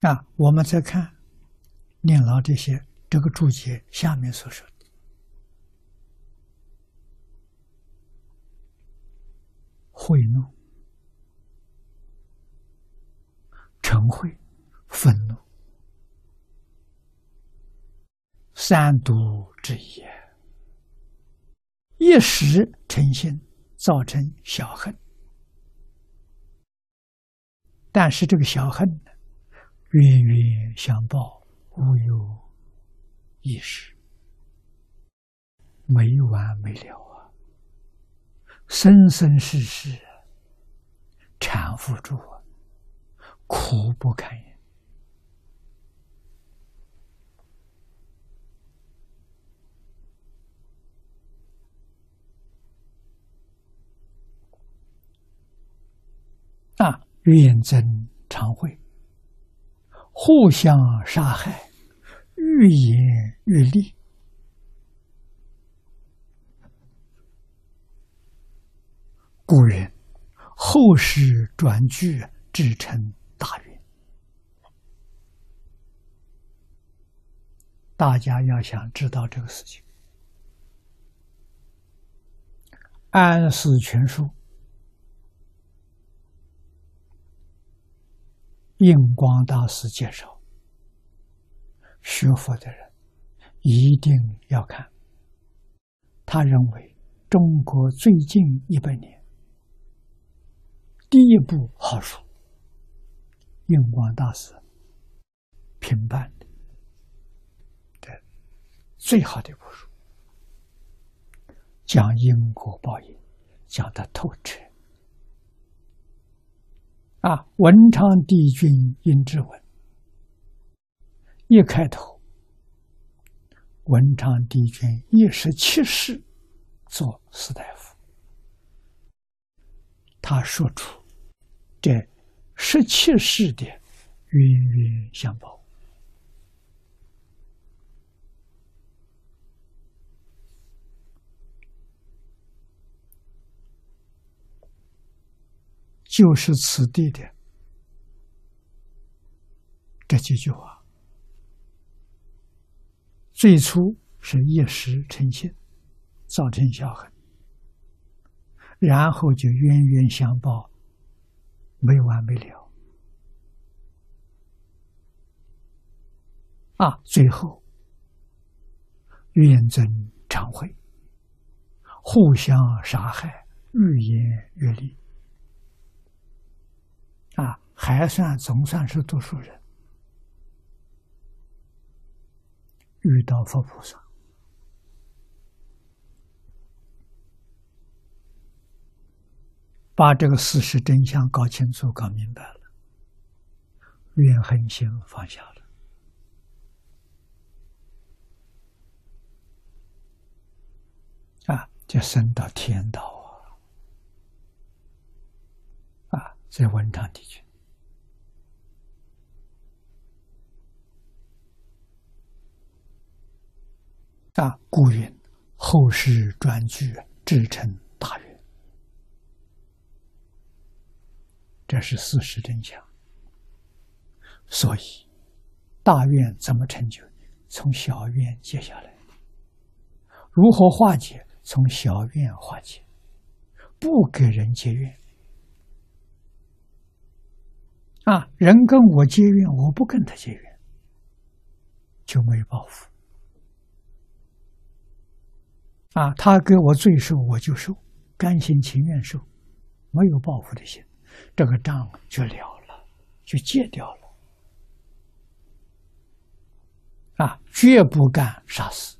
啊，我们再看念老这些这个注解下面所说的：贿怒、嗔恚、愤怒，三毒之一，一时成心，造成小恨。但是这个小恨呢，冤冤相报，无有一时，没完没了啊！生生世世缠缚住啊，苦不堪言啊！怨憎常会，互相杀害，愈演愈烈。古人后世转句，至成大怨。大家要想知道这个事情，《安史全书》。印光大师介绍，学佛的人一定要看。他认为，中国最近一百年第一部好书，印光大师评判的，对，最好的一部书，讲因果报应，讲的透彻。啊，文昌帝君应之文，一开头，文昌帝君一十七世做士大夫，他说出这十七世的冤冤相报，就是此地的这几句话。最初是一时成性，造成小恨，然后就冤冤相报，没完没了。啊，最后怨憎常会，互相杀害，愈演愈烈。啊，还算总算是读书人，遇到佛菩萨，把这个事实真相搞清楚、搞明白了，怨恨心放下了，啊，就升到天道。在文昌地区啊，故云后世专据至成大愿，这是事实真相。所以，大愿怎么成就？从小愿接下来，如何化解？从小愿化解，不给人结怨。啊，人跟我结怨，我不跟他结怨，就没有报复。啊，他给我罪受，我就受，甘心情愿受，没有报复的心，这个账就了了，就戒掉了。啊，绝不干杀死。